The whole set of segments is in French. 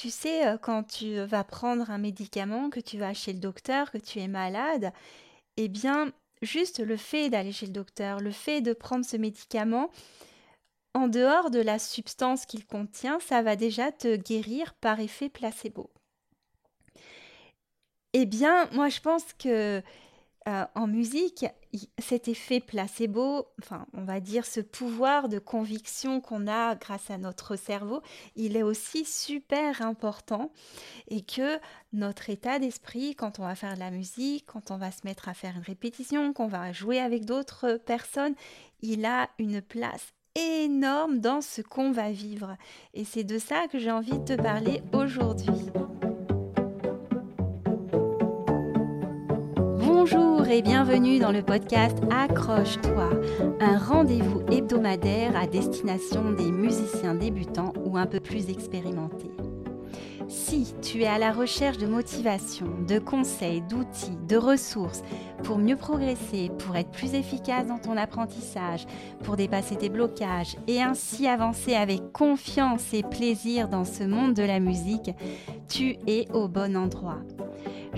Tu sais, euh, quand tu vas prendre un médicament, que tu vas chez le docteur, que tu es malade, eh bien, juste le fait d'aller chez le docteur, le fait de prendre ce médicament, en dehors de la substance qu'il contient, ça va déjà te guérir par effet placebo. Eh bien, moi je pense que euh, en musique, cet effet placebo, enfin, on va dire ce pouvoir de conviction qu'on a grâce à notre cerveau, il est aussi super important et que notre état d'esprit, quand on va faire de la musique, quand on va se mettre à faire une répétition, qu'on va jouer avec d'autres personnes, il a une place énorme dans ce qu'on va vivre. Et c'est de ça que j'ai envie de te parler aujourd'hui. Bonjour et bienvenue dans le podcast Accroche-toi, un rendez-vous hebdomadaire à destination des musiciens débutants ou un peu plus expérimentés. Si tu es à la recherche de motivation, de conseils, d'outils, de ressources pour mieux progresser, pour être plus efficace dans ton apprentissage, pour dépasser tes blocages et ainsi avancer avec confiance et plaisir dans ce monde de la musique, tu es au bon endroit.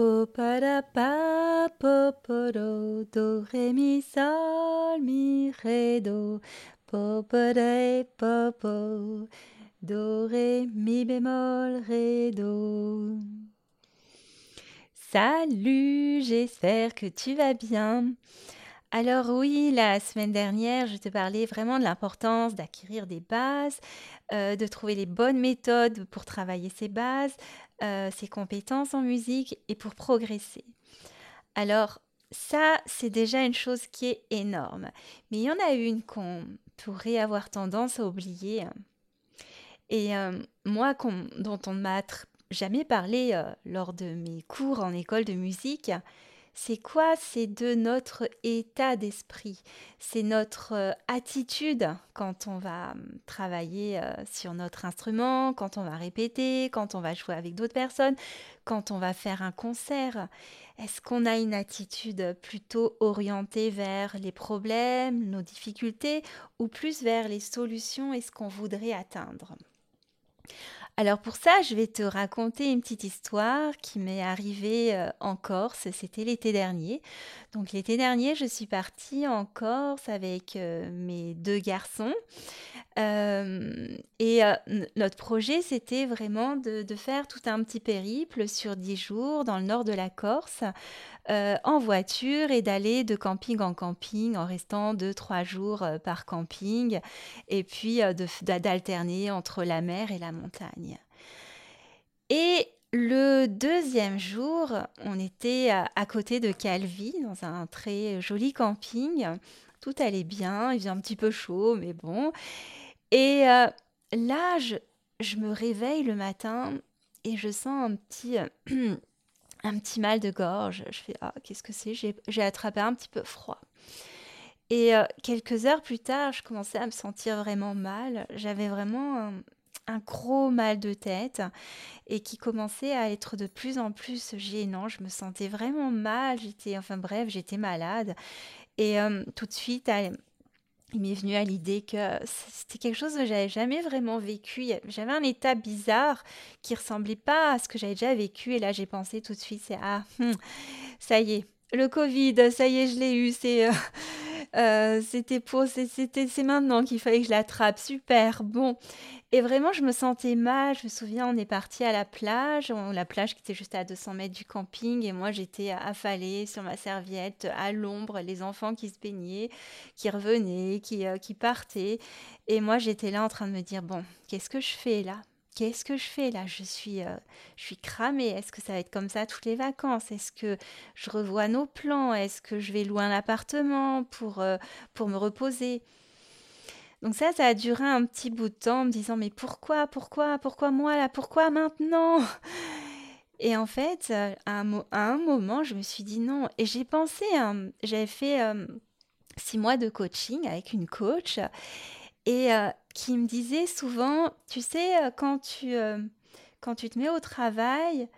Po pa do ré mi sol mi ré do po po do ré mi bémol ré do. Salut, j'espère que tu vas bien. Alors oui, la semaine dernière, je te parlais vraiment de l'importance d'acquérir des bases, euh, de trouver les bonnes méthodes pour travailler ces bases, euh, ses compétences en musique et pour progresser. Alors, ça, c'est déjà une chose qui est énorme. Mais il y en a une qu'on pourrait avoir tendance à oublier. Et euh, moi, dont on ne m'a jamais parlé euh, lors de mes cours en école de musique, c'est quoi C'est de notre état d'esprit. C'est notre euh, attitude quand on va hum, travailler euh, sur notre instrument, quand on va répéter, quand on va jouer avec d'autres personnes, quand on va faire un concert? Est-ce qu'on a une attitude plutôt orientée vers les problèmes, nos difficultés, ou plus vers les solutions et ce qu'on voudrait atteindre? Alors pour ça, je vais te raconter une petite histoire qui m'est arrivée euh, en Corse. C'était l'été dernier. Donc l'été dernier, je suis partie en Corse avec euh, mes deux garçons. Euh, et notre projet, c'était vraiment de, faire tout un petit périple sur dix jours dans le nord de la Corse en voiture et d'aller de camping en camping en restant deux, trois jours par camping et puis d'alterner entre la mer et la montagne. Et le deuxième jour, on était à, côté de Calvi, dans un très joli camping. Tout allait bien, il faisait un petit peu chaud, mais bon. Et euh, là, je, me réveille le matin et je sens un petit, un petit mal de gorge. Je fais Ah, qu'est-ce que c'est? J'ai attrapé un petit peu froid. Et euh, quelques heures plus tard, je commençais à me sentir vraiment mal. J'avais vraiment un gros mal de tête et qui commençait à être de plus en plus gênant. Je me sentais vraiment mal, j'étais, enfin bref, j'étais malade. Et euh, tout de suite, il m'est venu à l'idée que c'était quelque chose que j'avais jamais vraiment vécu. J'avais un état bizarre qui ressemblait pas à ce que j'avais déjà vécu. Et là, j'ai pensé tout de suite, c'est ah, hmm, ça y est, le Covid, ça y est, je l'ai eu. C'est euh, euh, c'était pour, c'était, c'est maintenant qu'il fallait que je l'attrape. Super, bon. Et vraiment, je me sentais mal. Je me souviens, on est parti à la plage, la plage qui était juste à 200 mètres du camping, et moi j'étais affalée sur ma serviette à l'ombre, les enfants qui se baignaient, qui revenaient, qui, euh, qui partaient. Et moi j'étais là en train de me dire, bon, qu'est-ce que je fais là? Qu'est-ce que je fais là? Je suis, euh, je suis cramée. Est-ce que ça va être comme ça toutes les vacances? Est-ce que je revois nos plans? Est-ce que je vais louer un appartement pour, euh, pour me reposer? Donc ça, ça a duré un petit bout de temps me disant mais pourquoi, pourquoi, pourquoi moi là, pourquoi maintenant? Et en fait, à un, moment, je me suis dit non. Et j'ai pensé, j'avais fait six mois de coaching avec une coach. Et qui me disait souvent, tu sais, quand tu, quand tu te mets au travail,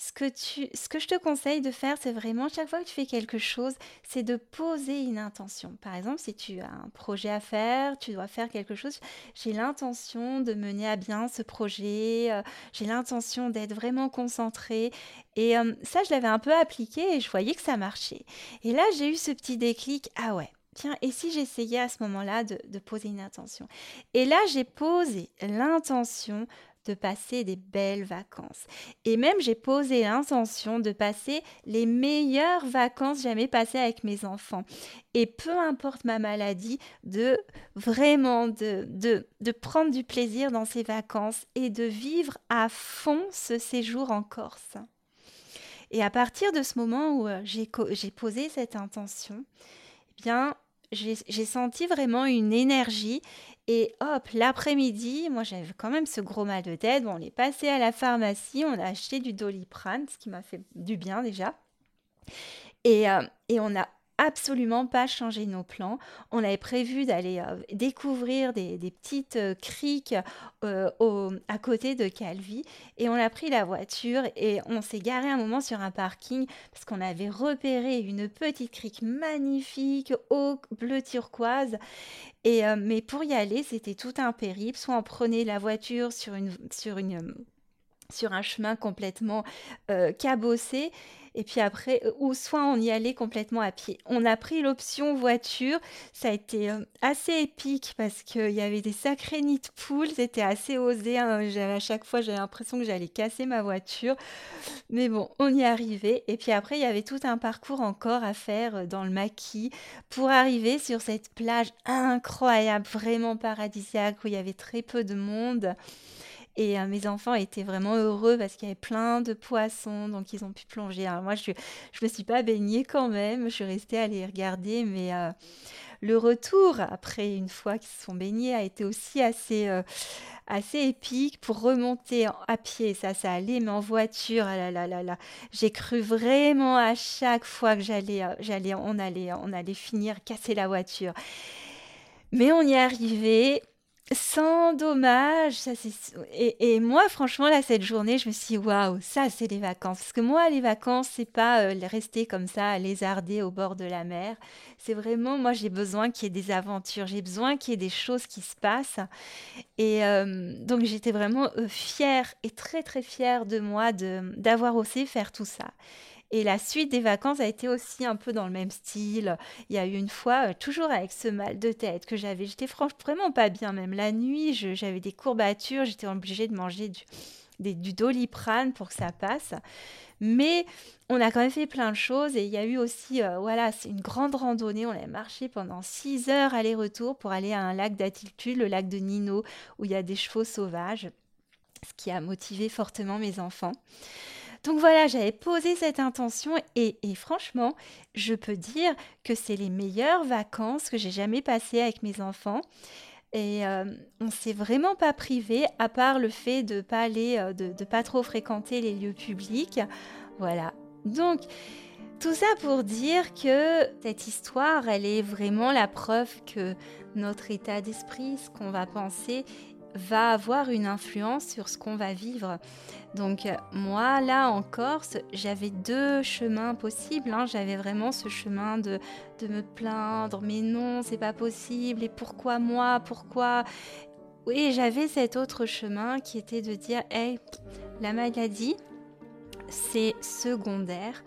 ce que, tu, ce que je te conseille de faire, c'est vraiment chaque fois que tu fais quelque chose, c'est de poser une intention. Par exemple, si tu as un projet à faire, tu dois faire quelque chose, j'ai l'intention de mener à bien ce projet, euh, j'ai l'intention d'être vraiment concentrée. Et euh, ça, je l'avais un peu appliqué et je voyais que ça marchait. Et là, j'ai eu ce petit déclic, ah ouais. Tiens, et si j'essayais à ce moment-là de, poser une intention? Et là, j'ai posé l'intention de passer des belles vacances. Et même, j'ai posé l'intention de passer les meilleures vacances jamais passées avec mes enfants. Et peu importe ma maladie, de vraiment de, de, prendre du plaisir dans ces vacances et de vivre à fond ce séjour en Corse. Et à partir de ce moment où euh, j'ai posé cette intention, bien, j'ai senti vraiment une énergie et hop, l'après-midi, moi j'avais quand même ce gros mal de tête. Bon, on est passé à la pharmacie, on a acheté du doliprane, ce qui m'a fait du bien déjà. Et, euh, et on a absolument pas changé nos plans. On avait prévu d'aller euh, découvrir des, petites euh, criques euh, à côté de Calvi et on a pris la voiture et on s'est garé un moment sur un parking parce qu'on avait repéré une petite crique magnifique au bleu turquoise. Et, mais pour y aller, c'était tout un périple. Soit on prenait la voiture sur une, sur une sur un chemin complètement cabossé et puis après, euh, ou soit on y allait complètement à pied. On a pris l'option voiture. Ça a été euh, assez épique parce qu'il y avait des sacrés nids de poules. C'était assez osé. Hein. À chaque fois, j'avais l'impression que j'allais casser ma voiture. Mais bon, on y arrivé. Et puis après, il y avait tout un parcours encore à faire euh, dans le maquis pour arriver sur cette plage incroyable, vraiment paradisiaque où il y avait très peu de monde. Et euh, mes enfants étaient vraiment heureux parce qu'il y avait plein de poissons, donc ils ont pu plonger. Alors moi, je ne me suis pas baignée quand même, je suis restée à les regarder, mais euh, le retour, après une fois qu'ils se sont baignés, a été aussi assez, euh, épique pour remonter à pied. Ça, ça allait, mais en voiture, ah là, là, là, j'ai cru vraiment à chaque fois que j'allais, allait, on allait finir casser la voiture. Mais on y est arrivé sans dommage. Ça, et, et, moi, franchement, là, cette journée, je me suis dit, waouh, ça, c'est les vacances. Parce que moi, les vacances, c'est pas euh, rester comme ça, lézarder au bord de la mer. C'est vraiment, moi, j'ai besoin qu'il y ait des aventures. J'ai besoin qu'il y ait des choses qui se passent. Et donc, j'étais vraiment euh, fière et très, très fière de moi d'avoir osé faire tout ça. Et la suite des vacances a été aussi un peu dans le même style. Il y a eu une fois, euh, toujours avec ce mal de tête que j'avais, j'étais franchement vraiment pas bien. Même la nuit, j'avais des courbatures, j'étais obligée de manger du, du doliprane pour que ça passe. Mais on a quand même fait plein de choses et il y a eu aussi, euh, voilà, c'est une grande randonnée. On a marché pendant 6 heures aller-retour pour aller à un lac d'altitude, le lac de Nino, où il y a des chevaux sauvages, ce qui a motivé fortement mes enfants. Donc voilà, j'avais posé cette intention et, franchement, je peux dire que c'est les meilleures vacances que j'ai jamais passées avec mes enfants. Et euh, on s'est vraiment pas privé, à part le fait de pas aller, euh, de, de pas trop fréquenter les lieux publics. Voilà. Donc, tout ça pour dire que cette histoire, elle est vraiment la preuve que notre état d'esprit, ce qu'on va penser, va avoir une influence sur ce qu'on va vivre. Donc moi, là en Corse, j'avais deux chemins possibles. Hein. J'avais vraiment ce chemin de, de me plaindre, mais non, c'est pas possible, et pourquoi moi, pourquoi? Oui, j'avais cet autre chemin qui était de dire, hey, la maladie, c'est secondaire.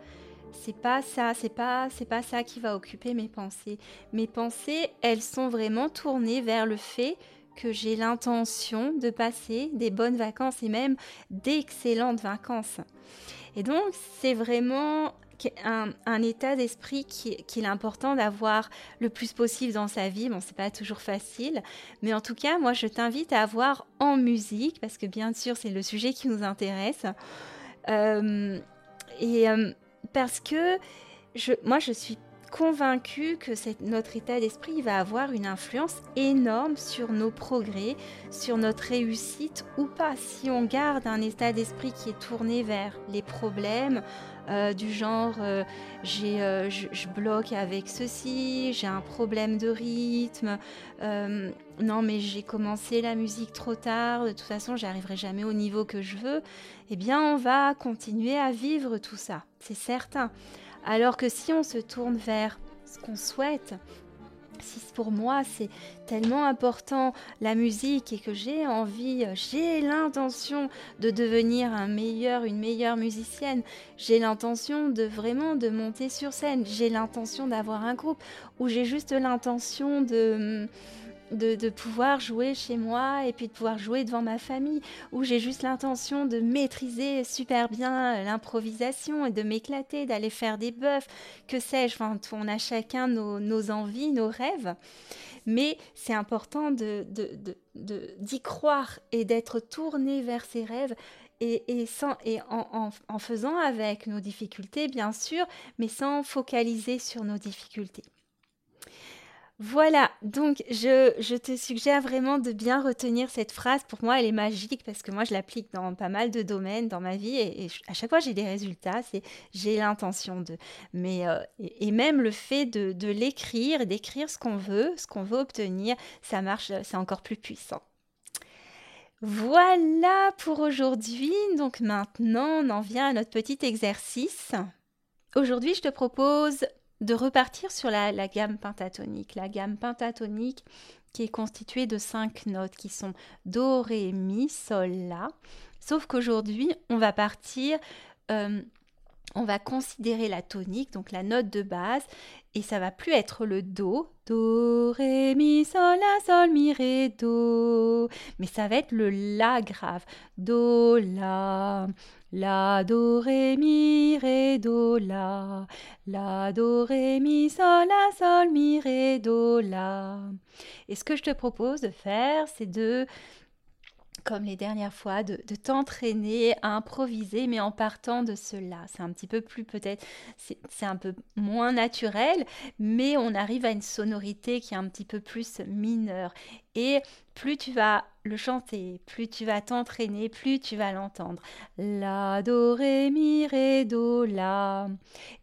C'est pas ça, c'est pas, c'est pas ça qui va occuper mes pensées. Mes pensées, elles sont vraiment tournées vers le fait que j'ai l'intention de passer des bonnes vacances et même d'excellentes vacances. Et donc, c'est vraiment un, état d'esprit qu'il qui est important d'avoir le plus possible dans sa vie. Bon, c'est pas toujours facile, mais en tout cas, moi, je t'invite à avoir en musique, parce que bien sûr, c'est le sujet qui nous intéresse. Euh, et euh, parce que moi, je suis convaincue que notre état d'esprit va avoir une influence énorme sur nos progrès, sur notre réussite ou pas. Si on garde un état d'esprit qui est tourné vers les problèmes, euh, du genre euh, j'ai, euh, je, bloque avec ceci, j'ai un problème de rythme, non mais j'ai commencé la musique trop tard, de toute façon j'arriverai jamais au niveau que je veux, eh bien on va continuer à vivre tout ça, c'est certain. Alors que si on se tourne vers ce qu'on souhaite, si pour moi c'est tellement important la musique et que j'ai envie, j'ai l'intention de devenir un meilleur, une meilleure musicienne, j'ai l'intention de vraiment de monter sur scène, j'ai l'intention d'avoir un groupe. Ou j'ai juste l'intention de de, pouvoir jouer chez moi et puis de pouvoir jouer devant ma famille, où j'ai juste l'intention de maîtriser super bien l'improvisation et de m'éclater, d'aller faire des bœufs, que sais-je, enfin, on a chacun nos, envies, nos rêves, mais c'est important de, d'y croire et d'être tourné vers ses rêves et, sans, et en faisant avec nos difficultés, bien sûr, mais sans focaliser sur nos difficultés. Voilà, donc je, te suggère vraiment de bien retenir cette phrase. Pour moi, elle est magique parce que moi, je l'applique dans pas mal de domaines dans ma vie et, à chaque fois, j'ai des résultats. J'ai l'intention de. Mais euh, et, même le fait de, de l'écrire, d'écrire ce qu'on veut, ce qu'on veut obtenir, ça marche, c'est encore plus puissant. Voilà pour aujourd'hui. Donc maintenant, on en vient à notre petit exercice. Aujourd'hui, je te propose de repartir sur la, gamme pentatonique. La gamme pentatonique qui est constituée de cinq notes qui sont Do, Ré, Mi, Sol, La. Sauf qu'aujourd'hui, on va partir, euh, on va considérer la tonique, donc la note de base, et ça va plus être le Do, Do, Ré, Mi, Sol, La, Sol, Mi, Ré, Do, mais ça va être le La grave, Do, La, La, Do, Ré, Mi, Ré, Do, La, La, Do, Ré, Mi, Sol, La, Sol, Mi, Ré, Do, La. Et ce que je te propose de faire, c'est de comme les dernières fois, de, t'entraîner à improviser, mais en partant de cela. C'est un petit peu plus peut-être, c'est un peu moins naturel, mais on arrive à une sonorité qui est un petit peu plus mineure. Et plus tu vas le chanter, plus tu vas t'entraîner, plus tu vas l'entendre. La, do, ré, mi, ré, do, la.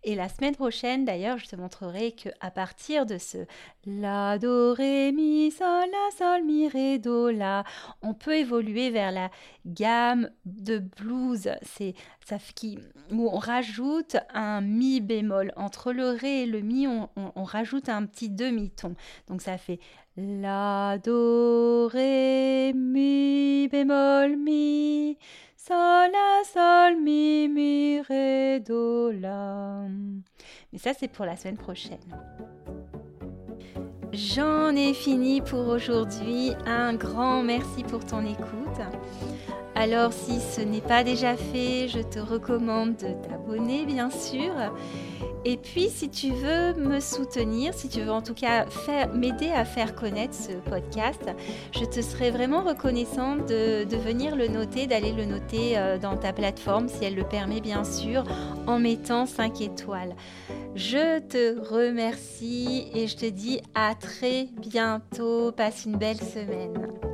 Et la semaine prochaine, d'ailleurs, je te montrerai que à partir de ce la, do, ré, mi, sol, la, sol, mi, ré, do, la, on peut évoluer vers la gamme de blues. C'est ça qui où on rajoute un mi bémol entre le ré et le mi, on, on rajoute un petit demi-ton. Donc ça fait la, do, ré, mi, bémol, mi, sol, la, sol, mi, mi, ré, do, la. Mais ça, c'est pour la semaine prochaine. J'en ai fini pour aujourd'hui. Un grand merci pour ton écoute. Alors si ce n'est pas déjà fait, je te recommande de t'abonner bien sûr. Et puis si tu veux me soutenir, si tu veux en tout cas m'aider à faire connaître ce podcast, je te serais vraiment reconnaissante de, venir le noter, d'aller le noter euh, dans ta plateforme si elle le permet bien sûr, en mettant 5 étoiles. Je te remercie et je te dis à très bientôt. Passe une belle semaine.